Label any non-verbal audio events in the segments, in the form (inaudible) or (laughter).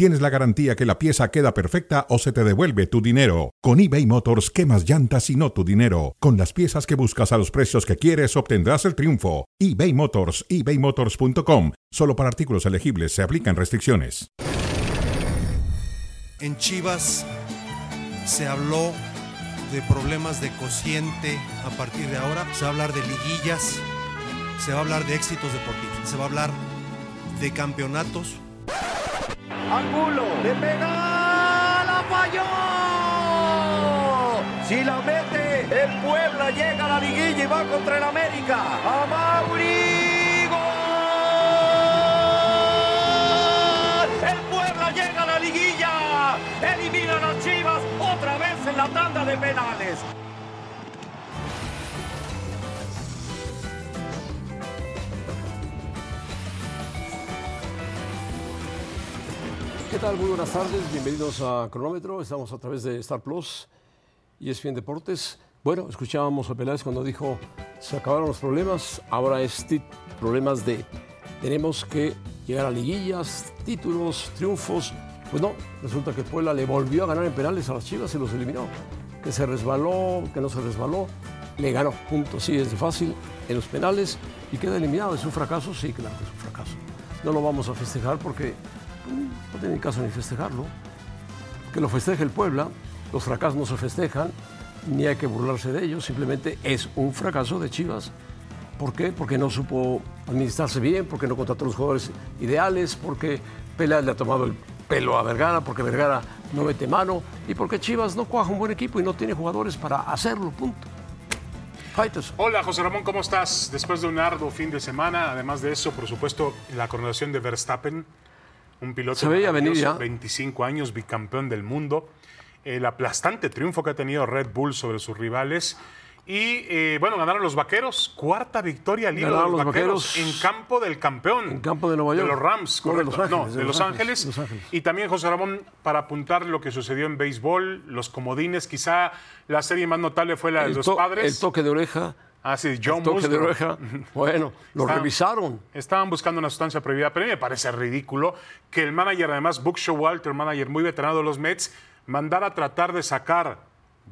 tienes la garantía que la pieza queda perfecta o se te devuelve tu dinero. Con eBay Motors, quemas llantas y no tu dinero. Con las piezas que buscas a los precios que quieres, obtendrás el triunfo. eBay Motors, ebaymotors.com. Solo para artículos elegibles se aplican restricciones. En Chivas se habló de problemas de cociente a partir de ahora. Se va a hablar de liguillas, se va a hablar de éxitos deportivos, se va a hablar de campeonatos. Angulo, le pega, la falló. Si la mete, el Puebla llega a la liguilla y va contra el América. A Mauri. El Puebla llega a la liguilla. Elimina a Chivas otra vez en la tanda de penales. ¿Qué tal? Muy buenas tardes, bienvenidos a Cronómetro. Estamos a través de Star Plus y ESPN Deportes. Bueno, escuchábamos a Peláez cuando dijo se acabaron los problemas, ahora es problemas de tenemos que llegar a liguillas, títulos, triunfos. Pues no, resulta que Puebla le volvió a ganar en penales a las Chivas y los eliminó. Que se resbaló, que no se resbaló, le ganó. Punto, sí, es fácil en los penales y queda eliminado. ¿Es un fracaso? Sí, claro que es un fracaso. No lo vamos a festejar porque no tiene caso ni festejarlo. Que lo festeje el Puebla, los fracasos no se festejan, ni hay que burlarse de ellos, simplemente es un fracaso de Chivas. ¿Por qué? Porque no supo administrarse bien, porque no contrató los jugadores ideales, porque Peláez le ha tomado el pelo a Vergara, porque Vergara no mete mano y porque Chivas no cuaja un buen equipo y no tiene jugadores para hacerlo, punto. Fighters. Hola José Ramón, ¿cómo estás? Después de un arduo fin de semana, además de eso, por supuesto, la coronación de Verstappen, un piloto ya. 25 años, bicampeón del mundo, el aplastante triunfo que ha tenido Red Bull sobre sus rivales. Y eh, bueno, ganaron los vaqueros, cuarta victoria al hilo de los, los vaqueros, Vaqueros. en campo del campeón. En campo de Nueva York. De los Rams, No, de correcto. Los Ángeles, No, de, Los Ángeles. Los Ángeles. Y también, José Ramón, para apuntar lo que sucedió en béisbol, los comodines, quizá la serie más notable fue la de El, los padres. el toque de oreja. Ah, sí, John oreja. (laughs) Bueno, lo revisaron. Estaban buscando una sustancia prohibida, pero a mí me parece ridículo que el manager, además, Buck Showalter, manager muy veterano de los Mets, mandara a tratar de sacar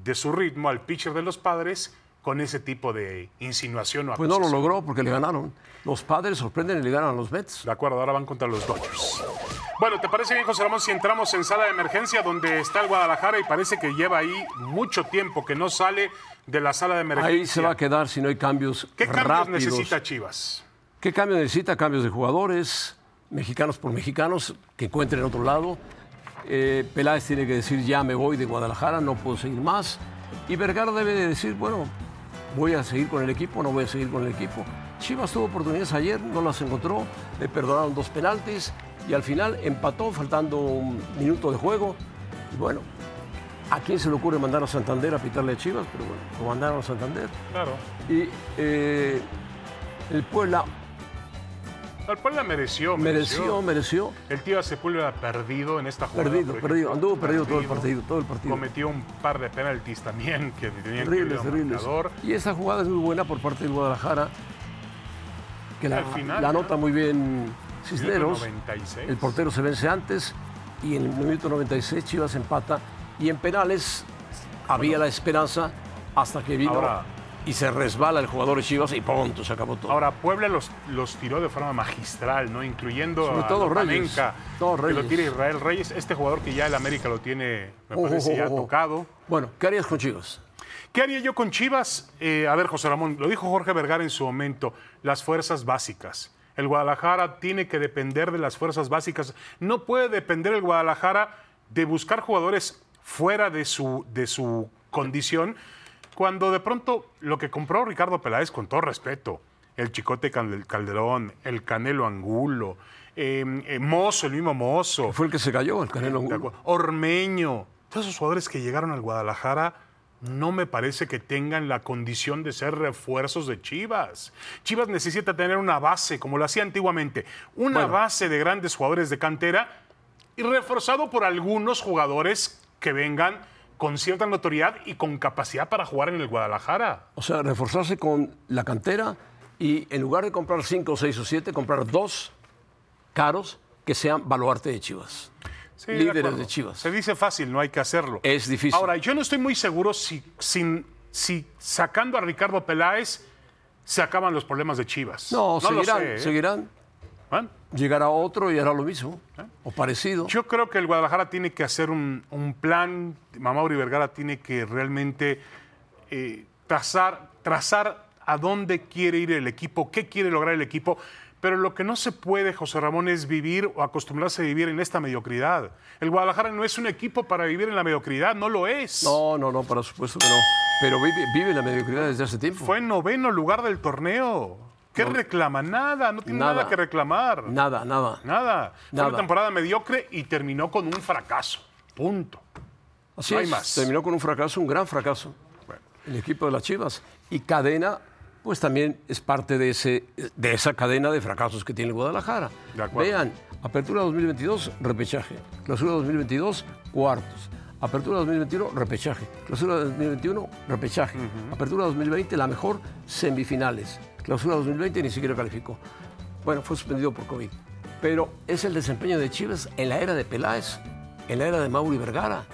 de su ritmo al pitcher de los padres con ese tipo de insinuación o Pues no lo acusación. logró porque le ganaron. Los padres sorprenden y le ganan a los Mets. De acuerdo, ahora van contra los Dodgers. Bueno, ¿te parece bien, José Ramón, si entramos en sala de emergencia donde está el Guadalajara y parece que lleva ahí mucho tiempo que no sale de la sala de emergencia? Ahí se va a quedar si no hay cambios ¿Qué cambios rápidos. necesita Chivas? ¿Qué cambios necesita? Cambios de jugadores, mexicanos por mexicanos, que encuentren otro lado. Eh, Peláez tiene que decir, ya me voy de Guadalajara, no puedo seguir más. Y Vergara debe de decir, bueno, voy a seguir con el equipo, no voy a seguir con el equipo. Chivas tuvo oportunidades ayer, no las encontró, le perdonaron dos penaltis y al final empató faltando un minuto de juego. Y bueno, ¿a quién se le ocurre mandar a Santander a pitarle a Chivas? Pero bueno, lo mandaron a Santander. Claro. Y eh, el Puebla El Puebla mereció, mereció, mereció. El tío Sepúlveda perdido en esta jugada. Perdido, perdido. Anduvo perdido todo el partido, todo el partido. Cometió un par de penaltis también que tenían que Terribles, a terribles. Y esta jugada es muy buena por parte del Guadalajara, que la, Al final, la ¿no? anota muy bien Cisneros. Minuto 96. El portero se vence antes y en el minuto 96 Chivas empata. Y en penales había la esperanza hasta que vino Ahora- y se resbala el jugador de Chivas y pronto se acabó todo. Ahora, Puebla los, los tiró de forma magistral, ¿no? Incluyendo Sobre a todo Reyes. Panenka, Todo que lo tira Israel Reyes. Este jugador que ya el América lo tiene, me Oh, parece, oh, ya oh. tocado. Bueno, ¿qué harías con Chivas? ¿Qué haría yo con Chivas? Eh, a ver, José Ramón, lo dijo Jorge Vergara en su momento, las fuerzas básicas. El Guadalajara tiene que depender de las fuerzas básicas. No puede depender el Guadalajara de buscar jugadores fuera de su, de su condición, cuando de pronto lo que compró Ricardo Peláez, con todo respeto, el Chicote Cal- Calderón, el Canelo Angulo, eh, eh, Mozo, el mismo Mozo, Fue el que se cayó, el Canelo Angulo. Ormeño, todos esos jugadores que llegaron al Guadalajara no me parece que tengan la condición de ser refuerzos de Chivas. Chivas necesita tener una base, como lo hacía antiguamente, una Bueno. base de grandes jugadores de cantera y reforzado por algunos jugadores que vengan con cierta notoriedad y con capacidad para jugar en el Guadalajara. O sea, reforzarse con la cantera y en lugar de comprar cinco, seis o siete, comprar dos caros que sean baluarte de Chivas. Sí, de líderes de Chivas. Se dice fácil, no hay que hacerlo. Es difícil. Ahora, yo no estoy muy seguro si, sin- si sacando a Ricardo Peláez se acaban los problemas de Chivas. no, seguirán, sé, ¿eh? seguirán. Bueno, Llegará otro y hará lo mismo, o parecido. Yo creo que el Guadalajara tiene que hacer un, un plan, Mamauri Vergara tiene que realmente eh, trazar, trazar a dónde quiere ir el equipo, qué quiere lograr el equipo. Pero lo que no se puede, José Ramón, es vivir o acostumbrarse a vivir en esta mediocridad. El Guadalajara no es un equipo para vivir en la mediocridad, no lo es. No, no, no, por supuesto que no. Pero vive, vive la mediocridad desde hace tiempo. Fue en noveno lugar del torneo. ¿Qué reclama? Nada, no tiene nada, Nada. que reclamar. Nada, nada. Nada. Fue Nada. una temporada mediocre y terminó con un fracaso. Punto. Así No hay es, más. terminó con un fracaso, un gran fracaso. Bueno. El equipo de las Chivas. Y Cadena, pues también es parte de, ese, de esa cadena de fracasos que tiene Guadalajara. Vean, apertura 2022, repechaje. Clausura 2022, cuartos. Apertura 2021, repechaje. Clausura 2021, repechaje. Apertura 2020, la mejor, semifinales. Clausura 2020 ni siquiera calificó. Bueno, fue suspendido por COVID. Pero es el desempeño de Chivas en la era de Peláez, en la era de Mauri Vergara.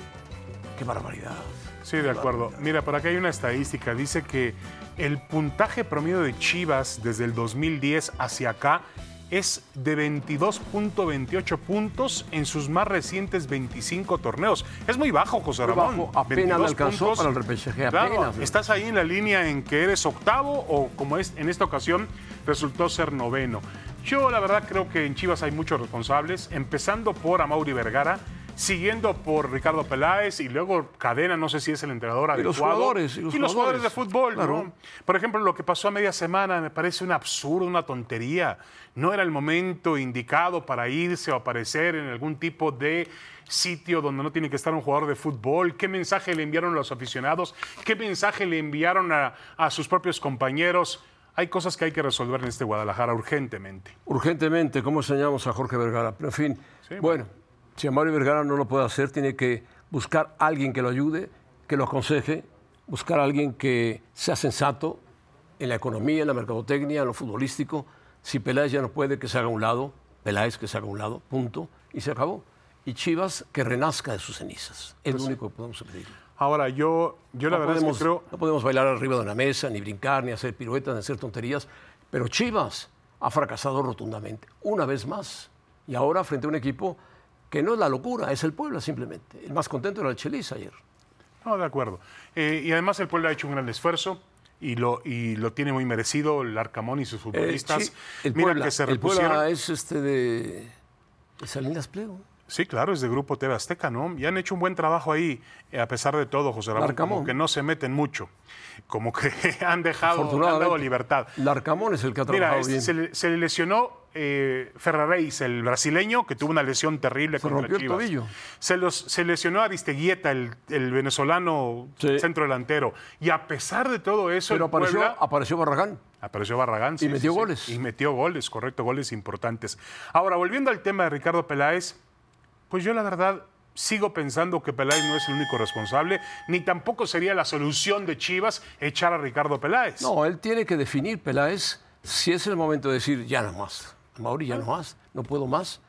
¡Qué barbaridad! Sí, de acuerdo. Mira, por acá hay una estadística. Dice que el puntaje promedio de Chivas desde el 2010 hacia acá es de 22.28 puntos en sus más recientes 25 torneos. Es muy bajo, José Muy Ramón. bajo. Apenas 22 le alcanzó para el repechaje, Claro, apenas. estás ahí en la línea en que eres octavo o como es en esta ocasión resultó ser noveno. Yo la verdad creo que en Chivas hay muchos responsables, empezando por Amaury Vergara, siguiendo por Ricardo Peláez y luego Cadena, no sé si es el entrenador Y los adecuado. jugadores, y los jugadores de fútbol, Claro. ¿no? Por ejemplo, lo que pasó a media semana me parece un absurdo, una tontería. No era el momento indicado para irse o aparecer en algún tipo de sitio donde no tiene que estar un jugador de fútbol. ¿Qué mensaje le enviaron a los aficionados? ¿Qué mensaje le enviaron a, a sus propios compañeros? Hay cosas que hay que resolver en este Guadalajara urgentemente. Urgentemente, ¿cómo enseñamos a Jorge Vergara? Pero en fin, Sí, bueno, si a Mario Vergara no lo puede hacer, tiene que buscar a alguien que lo ayude, que lo aconseje, buscar a alguien que sea sensato en la economía, en la mercadotecnia, en lo futbolístico. Si Peláez ya no puede, que se haga a un lado, Peláez que se haga a un lado, punto, y se acabó. Y Chivas que renazca de sus cenizas. Es lo único que podemos pedir. Ahora, yo, yo la verdad podemos, es que creo... no podemos bailar arriba de una mesa, ni brincar, ni hacer piruetas, ni hacer tonterías. Pero Chivas ha fracasado rotundamente, una vez más. Y ahora frente a un equipo que no es la locura, es el pueblo simplemente. El más contento era el Chelis ayer. No, de acuerdo. Eh, y además el pueblo ha hecho un gran esfuerzo y lo, y lo tiene muy merecido el Arcamón y sus Eh, futbolistas. sí, el Mira Puebla, que se el repusieron. Puebla es este de, Salinas Pliego. Sí, claro, es de Grupo TV Azteca, ¿no? Y han hecho un buen trabajo ahí, eh, a pesar de todo, José Ramón. Larcamón. Como que no se meten mucho. Como que (laughs) han dejado, han dado libertad. Larcamón es el que ha Mira, trabajado es- bien. se, se le lesionó eh, Ferraréis, el brasileño, que tuvo una lesión terrible Se contra el Chivas. tobillo. Se, los, se lesionó Aristeguieta, el, el venezolano Sí. centro delantero. Y a pesar de todo eso, Pero el apareció, Puebla- apareció Barragán. Apareció Barragán. sí, metió sí, sí. goles. Y metió goles, correcto, goles importantes. Ahora, volviendo al tema de Ricardo Peláez, pues yo la verdad sigo pensando que Peláez no es el único responsable, ni tampoco sería la solución de Chivas echar a Ricardo Peláez. No, él tiene que definir, Peláez, si es el momento de decir, ya no más. Mauri, ya no más. No puedo más.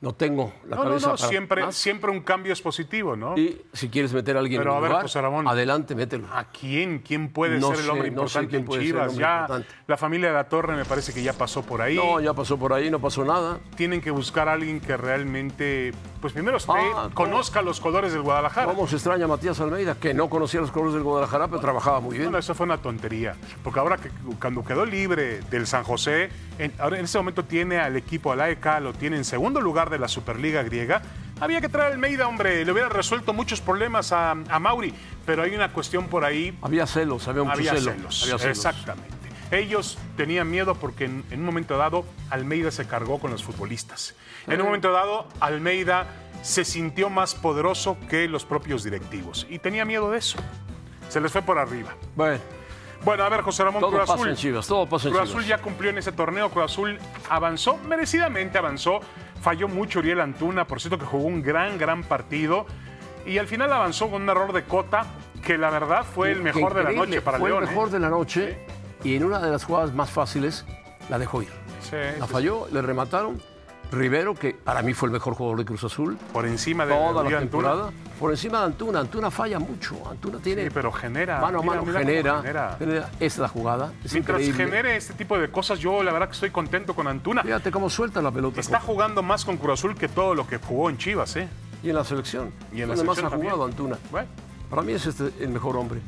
No tengo la no, no, cabeza no, para siempre, más. siempre un cambio es positivo, ¿no? Y si quieres meter a alguien Pero en a ver, lugar, José Ramón. adelante, mételo. ¿A quién? ¿Quién puede No ser el sé, hombre no sé importante en Chivas? Ya importante. la familia de la Torre me parece que ya pasó por ahí. No, ya pasó por ahí, no pasó nada. Tienen que buscar a alguien que realmente, pues primero esté, Ah, ¿cómo? conozca los colores del Guadalajara. ¿Cómo se extraña a Matías Almeida, que no conocía los colores del Guadalajara, pero trabajaba muy bien? Bueno, eso fue una tontería. Porque ahora que cuando quedó libre del San José, en, ahora en este momento tiene al equipo, al AEK, lo tiene en segundo lugar de la Superliga griega. Había que traer a Almeida, hombre. Le hubiera resuelto muchos problemas a, a Mauri. Pero hay una cuestión por ahí. Había celos, había mucho Había celo. celos. Había celos. Exactamente. Ellos tenían miedo porque en, en un momento dado Almeida se cargó con los futbolistas. En un momento dado Almeida se sintió más poderoso que los propios directivos y tenía miedo de eso. Se les fue por arriba. Bueno, Bueno, a ver, José Ramón todo Cruz pasa Azul. en Chivas, todo pasa en Cruz Chivas. Azul ya cumplió en ese torneo. Cruz Azul avanzó, merecidamente avanzó. Falló mucho Uriel Antuna, por cierto que jugó un gran, gran partido. Y al final avanzó con un error de cota que la verdad fue el Qué mejor de la noche para Fue León. el mejor ¿eh? de la noche y en una de las jugadas más fáciles la dejó ir. Sí, La sí, falló, le remataron. Rivero, que para mí fue el mejor jugador de Cruz Azul, Por encima de toda la Antuna. temporada. Por encima de Antuna. Antuna falla mucho. Antuna tiene Sí, pero genera. mano a mano, mira genera, genera. genera. Es la jugada. Es Mientras increíble. genere este tipo de cosas, yo la verdad que estoy contento con Antuna. Fíjate cómo suelta la pelota. Está jugando más con Cruz Azul que todo lo que jugó en Chivas, ¿eh? Y en la selección. Y en la Donde más selección ha jugado Antuna. Bueno, Para mí es este el mejor hombre.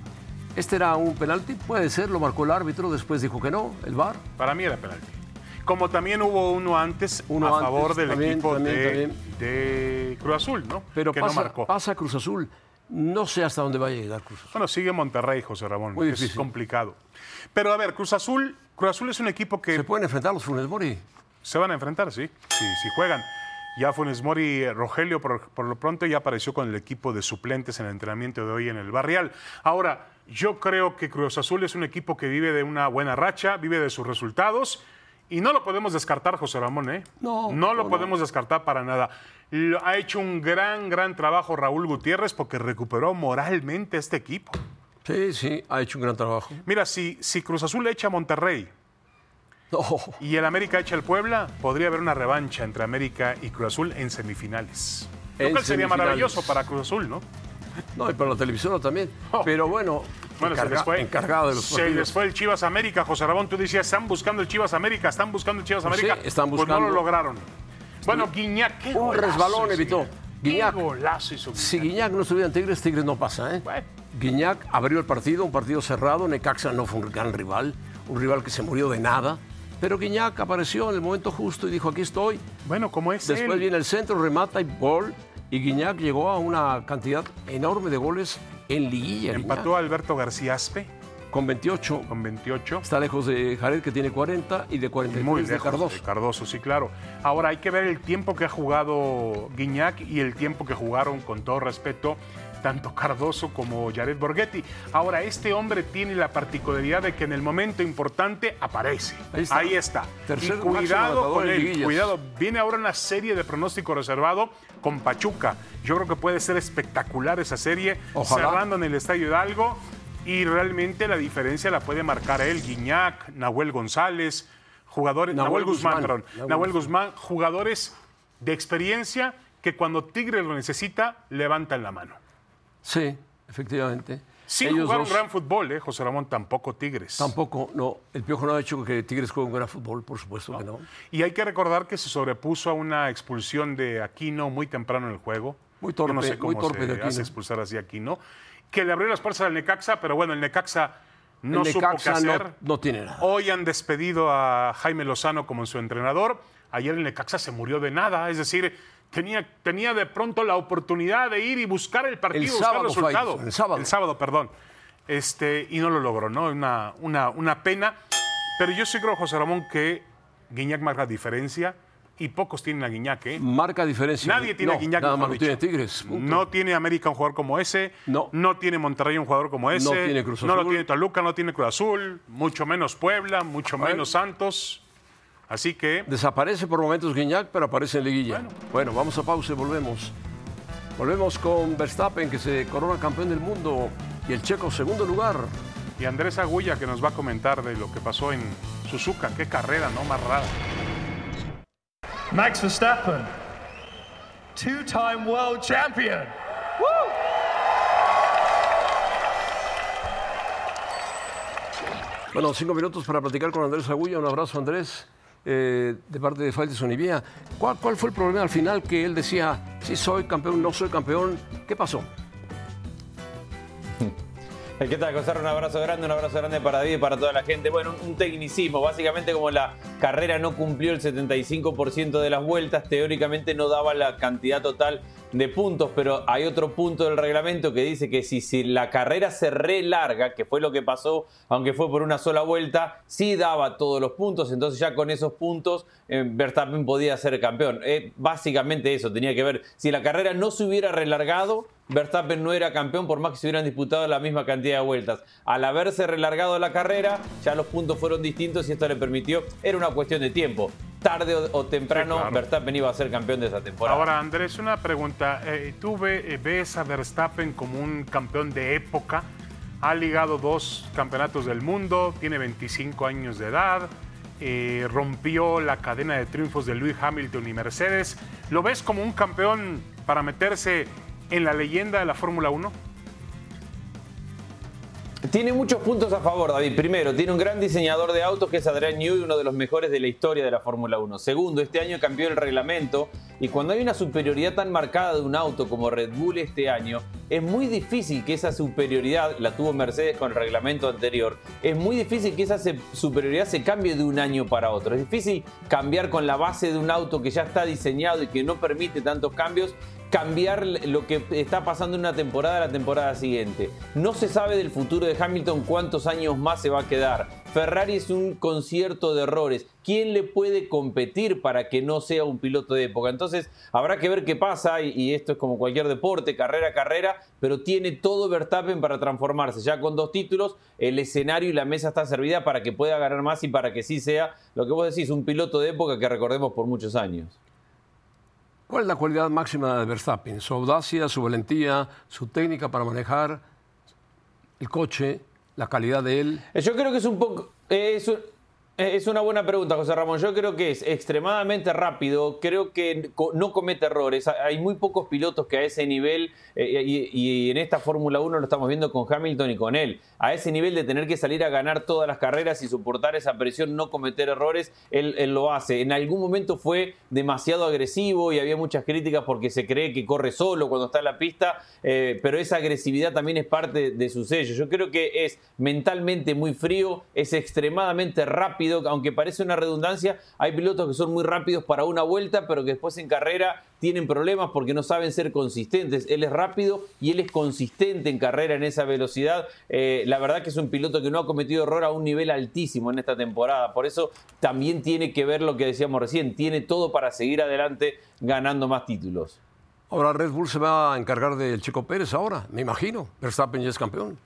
Este era un penalti, puede ser, lo marcó el árbitro, después dijo que no, el VAR. para mí era penalti. Como también hubo uno antes Uno a antes, favor del también, equipo también, de, también. de Cruz Azul, ¿no? Pero que pasa, no marcó. pasa Cruz Azul. No sé hasta dónde va a llegar Cruz Azul. Bueno, sigue Monterrey, José Ramón. Muy que Es difícil. complicado. Pero a ver, Cruz Azul, Cruz Azul es un equipo que Se pueden enfrentar los Funes Mori. Se van a enfrentar, sí, sí, sí juegan. Ya Funes Mori, eh, Rogelio, por, por lo pronto ya apareció con el equipo de suplentes en el entrenamiento de hoy en el Barrial. Ahora, yo creo que Cruz Azul es un equipo que vive de una buena racha, vive de sus resultados y no lo podemos descartar, José Ramón, ¿eh? No, No lo no, podemos descartar para nada. Lo- ha hecho un gran, gran trabajo Raúl Gutiérrez porque recuperó moralmente este equipo. Sí, sí, ha hecho un gran trabajo. Mira, si, si Cruz Azul le echa a Monterrey, No, y el América echa el Puebla, podría haber una revancha entre América y Cruz Azul en semifinales. Lo En cual sería maravilloso para Cruz Azul, ¿no? (laughs) no, y para la televisora también. Oh. Pero bueno, Bueno, se encarga- les fue. encargado de los se partidos. les fue el Chivas América, José Ramón. Tú decías, están buscando el Chivas América, están buscando el Chivas Pues América. sí, están Pues no buscando. lo lograron. Bueno, Guiñac, qué Un resbalón evitó. Guiñac. hizo Si Guiñac. Guiñac no estuviera en Tigres, Tigres no pasa, ¿eh? Bueno. Guiñac abrió el partido, un partido cerrado. Necaxa no fue un gran rival, un rival que se murió de nada. Pero Guiñac apareció en el momento justo y dijo: Aquí estoy. Bueno, como es Después él. viene el centro, remata y gol. Y Guiñac llegó a una cantidad enorme de goles en liguilla. Empató a Alberto García Aspe con 28. con 28. Está lejos de Jared, que tiene 40, y de 43 Muy de lejos Cardoso. de Cardoso, sí, claro. Ahora hay que ver el tiempo que ha jugado Guiñac y el tiempo que jugaron, con todo respeto, tanto Cardoso como Jared Borghetti. Ahora, este hombre tiene la particularidad de que en el momento importante aparece. Ahí está. y Tercer máximo cuidado anotador con él, cuidado. Viene ahora una serie de pronóstico reservado con Pachuca. Yo creo que puede ser espectacular esa serie, Ojalá. cerrando en el Estadio Hidalgo. Y realmente la diferencia la puede marcar él, Guiñac, Nahuel González, jugadores, Nahuel Nahuel, Guzmán, Guzmán. perdón, Nahuel Nahuel Guzmán, jugadores de experiencia que cuando Tigres lo necesita, levantan la mano. Sí, efectivamente. Sin Ellos jugar dos un gran fútbol, ¿eh? José Ramón, tampoco Tigres. Tampoco, no. El Piojo no ha hecho que Tigres juegue un gran fútbol, por supuesto que no. Y hay que recordar que se sobrepuso a una expulsión de Aquino muy temprano en el juego. Muy Yo no torpe, sé cómo muy torpe se de Aquino. hace expulsar así a Aquino. Que le abrió las puertas al Necaxa, pero bueno, el Necaxa no el supo qué Necaxa hacer. no, no tiene nada. Hoy han despedido a Jaime Lozano como su entrenador. Ayer el Necaxa se murió de nada, es decir, tenía, tenía de pronto la oportunidad de ir y buscar el partido, El buscar sábado el fue resultado. el sábado. El sábado, perdón. Este, y no lo logró, ¿no? Una, una, una pena. Pero yo sí creo, José Ramón, que Guiñac marca diferencia y pocos tienen a Guiñac, ¿eh? Marca diferencia. Nadie tiene No, a Guiñac. Nada más dicho. tiene Tigres. punto. No tiene América un jugador como ese. No. tiene Monterrey un jugador como ese. tiene Cruz No lo Azul. tiene Toluca, no tiene Cruz Azul. Mucho menos Puebla, mucho menos Santos. Así que Desaparece por momentos Guiñac, pero aparece en liguilla. Bueno. vamos a pausa y volvemos. Volvemos con Verstappen, que se corona campeón del mundo, y el checo segundo lugar. Y Andrés Agulla que nos va a comentar de lo que pasó en Suzuka. Qué carrera, ¿no? Más rara. Max Verstappen, two-time world champion. Bueno, cinco minutos para platicar con Andrés Agulla. Un abrazo, Andrés, eh, de parte de Faltes Onivía. ¿Cuál, ¿Cuál fue el problema al final que él decía, sí soy campeón, no soy campeón? ¿Qué pasó? ¿Qué tal, José? Un abrazo grande, un abrazo grande para David y para toda la gente. Bueno, un, tecnicismo. Básicamente, como la carrera no cumplió el 75% de las vueltas, teóricamente no daba la cantidad total de puntos, pero hay otro punto del reglamento que dice que si, si la carrera se relarga, que fue lo que pasó, aunque fue por una sola vuelta, sí daba todos los puntos, entonces ya con esos puntos eh, Verstappen podía ser campeón. Eh, básicamente eso tenía que ver, si la carrera no se hubiera relargado, Verstappen no era campeón por más que se hubieran disputado la misma cantidad de vueltas. Al haberse relargado la carrera, ya los puntos fueron distintos y esto le permitió, era una cuestión de tiempo. Tarde o, temprano, Verstappen iba a ser campeón de esa temporada. Ahora, Andrés, una pregunta. Eh, ¿Tú eh, ves a Verstappen como un campeón de época? Ha ligado dos campeonatos del mundo, tiene 25 años de edad, eh, rompió la cadena de triunfos de Lewis Hamilton y Mercedes. ¿Lo ves como un campeón para meterse en la leyenda de la Fórmula 1? Tiene muchos puntos a favor, David. Primero, tiene un gran diseñador de autos que es Adrian Newey, uno de los mejores de la historia de la Fórmula 1. Segundo, este año cambió el reglamento y cuando hay una superioridad tan marcada de un auto como Red Bull este año, es muy difícil que esa superioridad, la tuvo Mercedes con el reglamento anterior, es muy difícil que esa superioridad se cambie de un año para otro. Es difícil cambiar con la base de un auto que ya está diseñado y que no permite tantos cambios cambiar lo que está pasando en una temporada a la temporada siguiente. No se sabe del futuro de Hamilton cuántos años más se va a quedar. Ferrari es un concierto de errores. ¿Quién le puede competir para que no sea un piloto de época? Entonces habrá que ver qué pasa y, esto es como cualquier deporte, carrera a carrera, pero tiene todo Verstappen para transformarse. Ya con dos títulos, el escenario y la mesa está servida para que pueda ganar más y para que sí sea lo que vos decís, un piloto de época que recordemos por muchos años. ¿Cuál es la cualidad máxima de Verstappen? Su audacia, su valentía, su técnica para manejar el coche, la calidad de él. Yo creo que es un poco... Es una buena pregunta, José Ramón. Yo creo que es extremadamente rápido, creo que no comete errores. Hay muy pocos pilotos que a ese nivel, eh, y, en esta Fórmula 1 lo estamos viendo con Hamilton y con él, a ese nivel de tener que salir a ganar todas las carreras y soportar esa presión, no cometer errores, él, lo hace. En algún momento fue demasiado agresivo y había muchas críticas porque se cree que corre solo cuando está en la pista, eh, pero esa agresividad también es parte de su sello. Yo creo que es mentalmente muy frío, es extremadamente rápido aunque parece una redundancia, hay pilotos que son muy rápidos para una vuelta, pero que después en carrera tienen problemas porque no saben ser consistentes. Él es rápido y él es consistente en carrera en esa velocidad. Eh, la verdad que es un piloto que no ha cometido error a un nivel altísimo en esta temporada. Por eso también tiene que ver lo que decíamos recién. Tiene todo para seguir adelante ganando más títulos. Ahora Red Bull se va a encargar del Chico Pérez ahora, me imagino. Verstappen ya es campeón.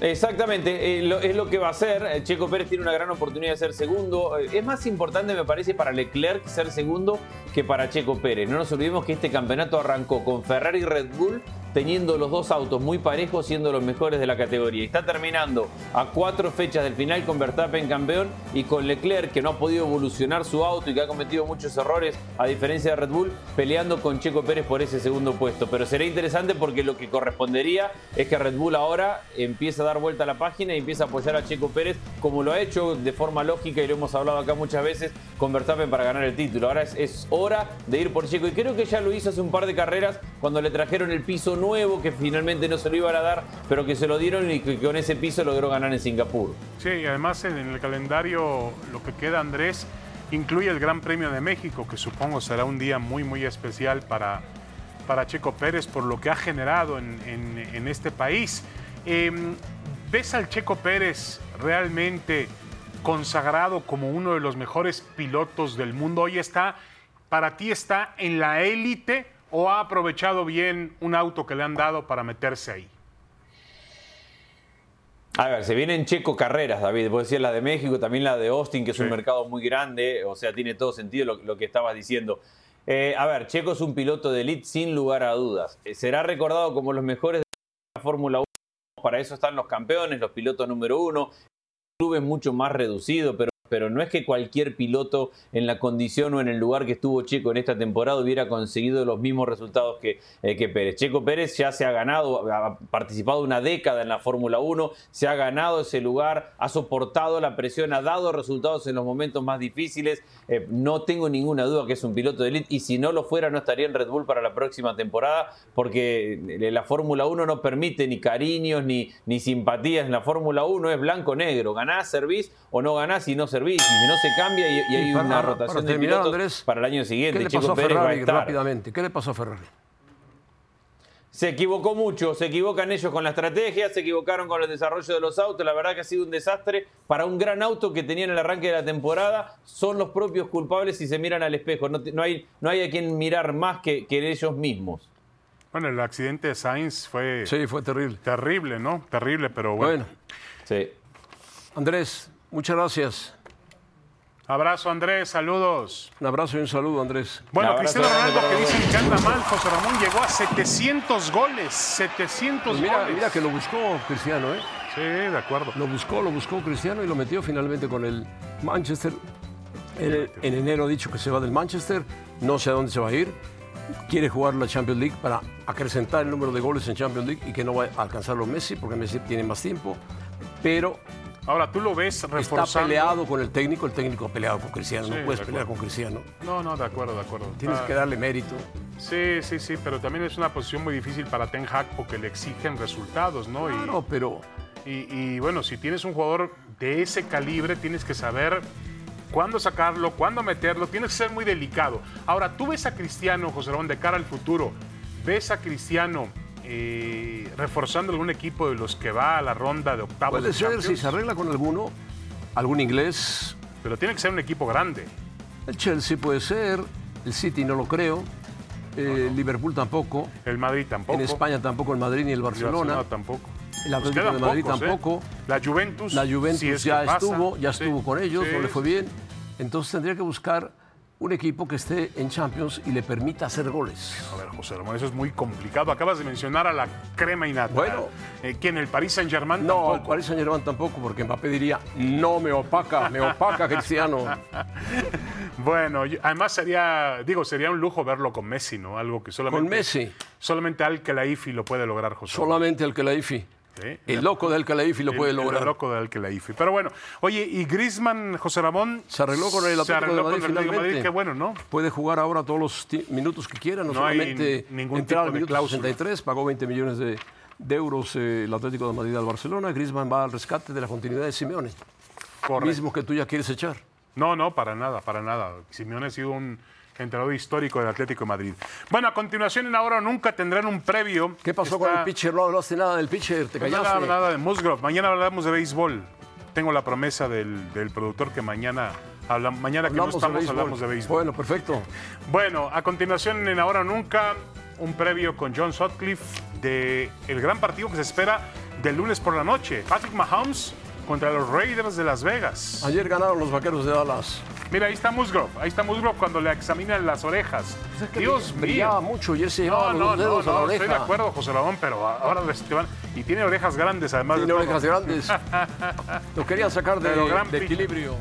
Exactamente, eh, es lo que va a hacer. Eh, Checo Pérez tiene una gran oportunidad de ser segundo. Eh, es más importante, me parece, para Leclerc ser segundo que para Checo Pérez. No nos olvidemos que este campeonato arrancó con Ferrari y Red Bull teniendo los dos autos muy parejos, siendo los mejores de la categoría. Está terminando a cuatro fechas del final con Verstappen campeón y con Leclerc, que no ha podido evolucionar su auto y que ha cometido muchos errores, a diferencia de Red Bull, peleando con Checo Pérez por ese segundo puesto. Pero será interesante porque lo que correspondería es que Red Bull ahora empieza a dar vuelta a la página y empieza a apoyar a Checo Pérez, como lo ha hecho de forma lógica y lo hemos hablado acá muchas veces con Verstappen para ganar el título. Ahora es, es hora de ir por Checo y creo que ya lo hizo hace un par de carreras cuando le trajeron el piso nuevo que finalmente no se lo iban a dar, pero que se lo dieron y que con ese piso logró ganar en Singapur. Sí, y además en el calendario lo que queda, Andrés, incluye el Gran Premio de México, que supongo será un día muy, muy especial para, para Checo Pérez por lo que ha generado en, este país. Em, ¿Ves al Checo Pérez realmente consagrado como uno de los mejores pilotos del mundo? Hoy está, para ti está en la élite o ha aprovechado bien un auto que le han dado para meterse ahí? A ver, se vienen Checo carreras, David. Puedes decir la de México, también la de Austin, que es un mercado muy grande. O sea, tiene todo sentido lo, que estabas diciendo. Eh, a ver, Checo es un piloto de elite sin lugar a dudas. Eh, será recordado como los mejores de la Fórmula 1. Para eso están los campeones, los pilotos número uno. El club es mucho más reducido, pero pero no es que cualquier piloto en la condición o en el lugar que estuvo Checo en esta temporada hubiera conseguido los mismos resultados que, eh, que Pérez. Checo Pérez ya se ha ganado, ha participado una década en la Fórmula 1, se ha ganado ese lugar, ha soportado la presión, ha dado resultados en los momentos más difíciles. Eh, no tengo ninguna duda que es un piloto de élite y si no lo fuera no estaría en Red Bull para la próxima temporada porque eh, la Fórmula 1 no permite ni cariños ni, ni simpatías. En la Fórmula 1 es blanco-negro, ganás, servís o no ganás y no servís y si no se cambia y, hay una rotación de pilotos para el año siguiente. ¿Qué le pasó a Ferrari rápidamente? ¿Qué le pasó a Ferrari? Se equivocó mucho, se equivocan ellos con la estrategia, se equivocaron con el desarrollo de los autos, la verdad que ha sido un desastre para un gran auto que tenían en el arranque de la temporada, son los propios culpables si se miran al espejo, no, hay, no hay a quien mirar más que, que ellos mismos. Bueno, el accidente de Sainz fue Sí, fue terrible. terrible, ¿no? Terrible, pero bueno. Bueno, Sí. Andrés, muchas gracias. Abrazo, Andrés, saludos. Un abrazo y un saludo, Andrés. Bueno, Cristiano Ronaldo, que dicen que anda mal, José Ramón, llegó a 700 goles. 700 Pues mira, goles. mira que lo buscó Cristiano, ¿eh? Sí, de acuerdo. Lo buscó, lo buscó Cristiano y lo metió finalmente con el Manchester. En, en enero ha dicho que se va del Manchester, no sé a dónde se va a ir. Quiere jugar la Champions League para acrecentar el número de goles en Champions League y que no va a alcanzarlo Messi, porque Messi tiene más tiempo. Pero Ahora, tú lo ves está reforzando. peleado con el técnico, el técnico ha peleado con Cristiano. Sí, no puedes de pelear con Cristiano. No, no, de acuerdo, de acuerdo. Tienes Ah, que darle mérito. Sí, sí, sí, pero también es una posición muy difícil para Ten Hag porque le exigen resultados, ¿no? Y- Claro, pero Y, y, bueno, si tienes un jugador de ese calibre, tienes que saber cuándo sacarlo, cuándo meterlo, tienes que ser muy delicado. Ahora, tú ves a Cristiano, José Ramón, de cara al futuro, ves a Cristiano eh, reforzando algún equipo de los que va a la ronda de octavos puede de ser, si se arregla con alguno, algún inglés, pero tiene que ser un equipo grande. el Chelsea puede ser, el City no lo creo, eh, Liverpool tampoco, El Madrid tampoco. en España tampoco el Madrid ni el el Barcelona. tampoco. El Atlético de Madrid pocos, ¿eh? tampoco. La Juventus. La Juventus si es que ya estuvo, ya Sí, estuvo con ellos, sí, no le fue bien. Entonces tendría que buscar un equipo que esté en Champions y le permita hacer goles. A ver, José Ramón, eso es muy complicado. Acabas de mencionar a la crema y nata. Bueno. Eh, ¿Quién? ¿El Paris Saint-Germain? No, el Tampoco. Paris Saint Germain tampoco, porque Mbappé diría, no me opaca, me opaca Cristiano. (laughs) Bueno, yo- además sería, digo, sería un lujo verlo con Messi, ¿no? Algo que solamente. Con Messi. Solamente Al Khelaifi lo puede lograr, José. Solamente el Kelaifi. El loco del Kelaifi lo puede El- el lograr. loco de Al Khelaifi. Pero bueno, oye, y Griezmann, José Ramón. Se arregló con el Atlético de Madrid el finalmente. Qué bueno, ¿no? Puede jugar ahora todos los minutos que quiera, no, No hay solamente ningún entrar al minuto cláusula. 63, pagó 20 millones de, de euros eh, el Atlético de Madrid al Barcelona. Griezmann va al rescate de la continuidad de Simeone, Correcto. mismo que tú ya quieres echar. No, no, para nada, para nada. Simeone ha sido un entrenador histórico del Atlético de Madrid. Bueno, a continuación en Ahora o Nunca tendrán un previo. ¿Qué pasó con el pitcher? No hablaste nada del pitcher, te callaste. nada, nada de Musgrove. Mañana hablamos de béisbol. Tengo la promesa del, del productor que mañana, habla- mañana que no Hablamos estamos, hablamos de béisbol. Bueno, perfecto. Bueno, a continuación en Ahora o Nunca, un previo con John Sutcliffe de el gran partido que se espera del lunes por la noche. Patrick Mahomes contra los Raiders de Las Vegas. Ayer ganaron los vaqueros de Dallas. Mira, ahí está Musgrove. Ahí está Musgrove cuando le examinan las orejas. Dios Brillaba mío. mucho y él se No, llevaba no, los no, dedos a la no, oreja. estoy de acuerdo, José Ramón, pero ahora te van- Y tiene orejas grandes, además Tiene de orejas grandes. (laughs) Lo querían sacar de, de equilibrio.